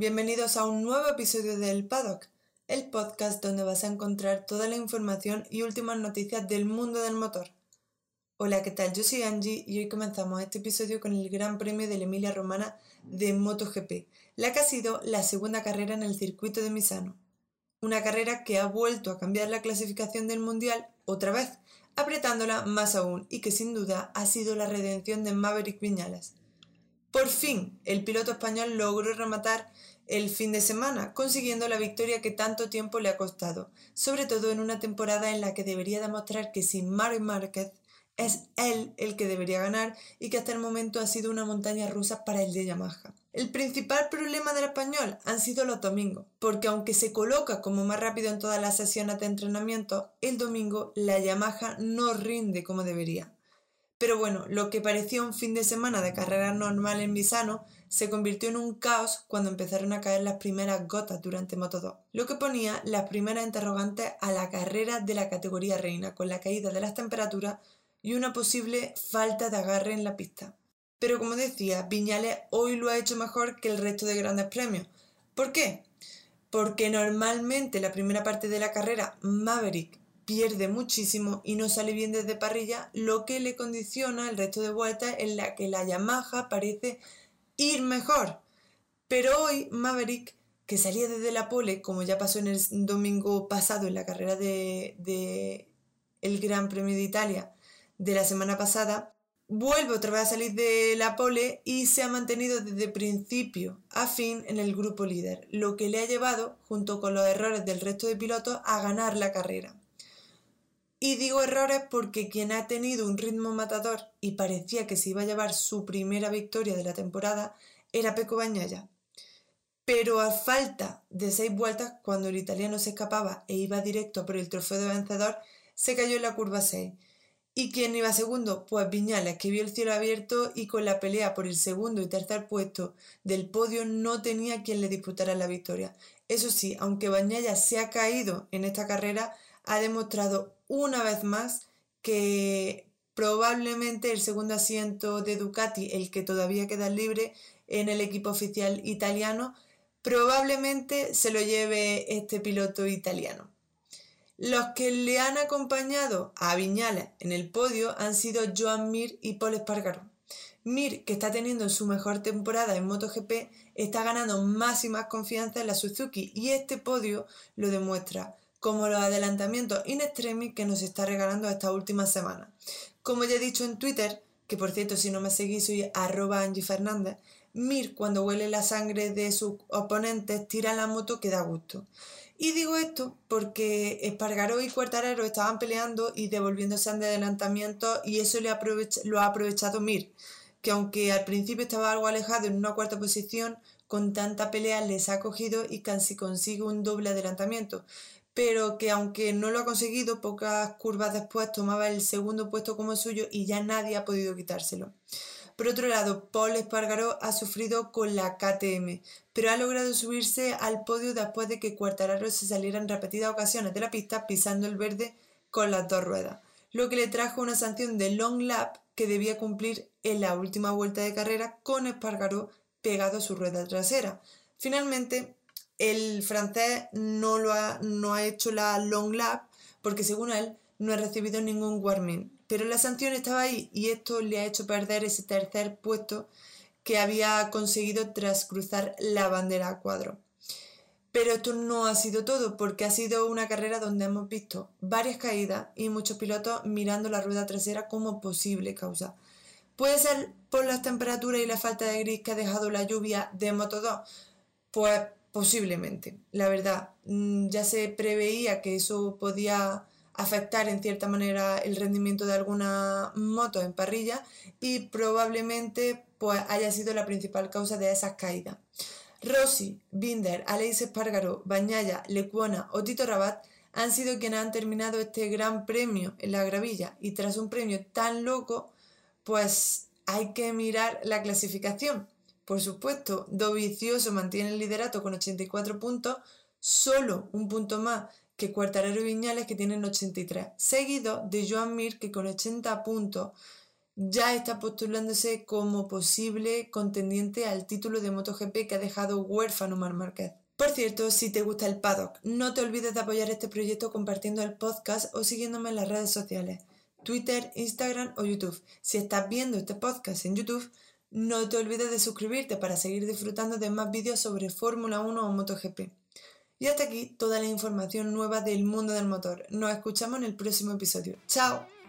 Bienvenidos a un nuevo episodio del Paddock, el podcast donde vas a encontrar toda la información y últimas noticias del mundo del motor. Hola, ¿qué tal? Yo soy Angie y hoy comenzamos este episodio con el Gran Premio de la Emilia Romana de MotoGP, la que ha sido la segunda carrera en el circuito de Misano. Una carrera que ha vuelto a cambiar la clasificación del Mundial otra vez, apretándola más aún y que sin duda ha sido la redención de Maverick Viñales. Por fin, el piloto español logró rematar el fin de semana, consiguiendo la victoria que tanto tiempo le ha costado, sobre todo en una temporada en la que debería demostrar que sin Mario Márquez es él el que debería ganar y que hasta el momento ha sido una montaña rusa para el de Yamaha. El principal problema del español han sido los domingos, porque aunque se coloca como más rápido en todas las sesiones de entrenamiento, el domingo la Yamaha no rinde como debería. Pero bueno, lo que parecía un fin de semana de carrera normal en Misano se convirtió en un caos cuando empezaron a caer las primeras gotas durante Moto 2, lo que ponía las primeras interrogantes a la carrera de la categoría reina, con la caída de las temperaturas y una posible falta de agarre en la pista. Pero como decía, Viñales hoy lo ha hecho mejor que el resto de grandes premios. ¿Por qué? Porque normalmente la primera parte de la carrera Maverick pierde muchísimo y no sale bien desde parrilla, lo que le condiciona el resto de vueltas en la que la Yamaha parece ir mejor. Pero hoy Maverick, que salía desde la pole, como ya pasó en el domingo pasado en la carrera de, de el Gran Premio de Italia de la semana pasada, vuelve otra vez a salir de la pole y se ha mantenido desde principio a fin en el grupo líder, lo que le ha llevado, junto con los errores del resto de pilotos, a ganar la carrera. Y digo errores porque quien ha tenido un ritmo matador y parecía que se iba a llevar su primera victoria de la temporada era Peco Bañaya. Pero a falta de seis vueltas, cuando el italiano se escapaba e iba directo por el trofeo de vencedor, se cayó en la curva 6. ¿Y quién iba segundo? Pues Viñales, que vio el cielo abierto y con la pelea por el segundo y tercer puesto del podio no tenía quien le disputara la victoria. Eso sí, aunque Bañaya se ha caído en esta carrera, ha demostrado una vez más que probablemente el segundo asiento de Ducati, el que todavía queda libre en el equipo oficial italiano, probablemente se lo lleve este piloto italiano. Los que le han acompañado a Viñales en el podio han sido Joan Mir y Paul Espargaro. Mir, que está teniendo su mejor temporada en MotoGP, está ganando más y más confianza en la Suzuki y este podio lo demuestra como los adelantamientos in extremis que nos está regalando esta última semana. Como ya he dicho en Twitter, que por cierto si no me seguís soy arroba Angie Fernández, Mir cuando huele la sangre de sus oponentes tira la moto que da gusto. Y digo esto porque Espargaró y Cuartararo estaban peleando y devolviéndose de adelantamiento y eso le lo ha aprovechado Mir, que aunque al principio estaba algo alejado en una cuarta posición, con tanta pelea les ha cogido y casi consigue un doble adelantamiento pero que aunque no lo ha conseguido, pocas curvas después tomaba el segundo puesto como suyo y ya nadie ha podido quitárselo. Por otro lado, Paul Espargaró ha sufrido con la KTM, pero ha logrado subirse al podio después de que Cuartararo se saliera en repetidas ocasiones de la pista pisando el verde con las dos ruedas, lo que le trajo una sanción de long lap que debía cumplir en la última vuelta de carrera con Espargaró pegado a su rueda trasera. Finalmente, el francés no, lo ha, no ha hecho la long lap porque según él no ha recibido ningún warning. Pero la sanción estaba ahí y esto le ha hecho perder ese tercer puesto que había conseguido tras cruzar la bandera a cuadro. Pero esto no ha sido todo, porque ha sido una carrera donde hemos visto varias caídas y muchos pilotos mirando la rueda trasera como posible causa. ¿Puede ser por las temperaturas y la falta de gris que ha dejado la lluvia de Moto 2? Pues Posiblemente, la verdad, mm, ya se preveía que eso podía afectar en cierta manera el rendimiento de alguna moto en parrilla y probablemente pues, haya sido la principal causa de esas caídas. Rossi, Binder, Aleix Espargaro, Bañaya, Lecuona o Tito Rabat han sido quienes han terminado este gran premio en la gravilla y tras un premio tan loco, pues hay que mirar la clasificación por supuesto, Dovizioso mantiene el liderato con 84 puntos, solo un punto más que Cuartararo y Viñales que tienen 83, seguido de Joan Mir que con 80 puntos ya está postulándose como posible contendiente al título de MotoGP que ha dejado huérfano Mar Márquez. Por cierto, si te gusta el paddock, no te olvides de apoyar este proyecto compartiendo el podcast o siguiéndome en las redes sociales, Twitter, Instagram o YouTube. Si estás viendo este podcast en YouTube, no te olvides de suscribirte para seguir disfrutando de más vídeos sobre Fórmula 1 o MotoGP. Y hasta aquí toda la información nueva del mundo del motor. Nos escuchamos en el próximo episodio. ¡Chao!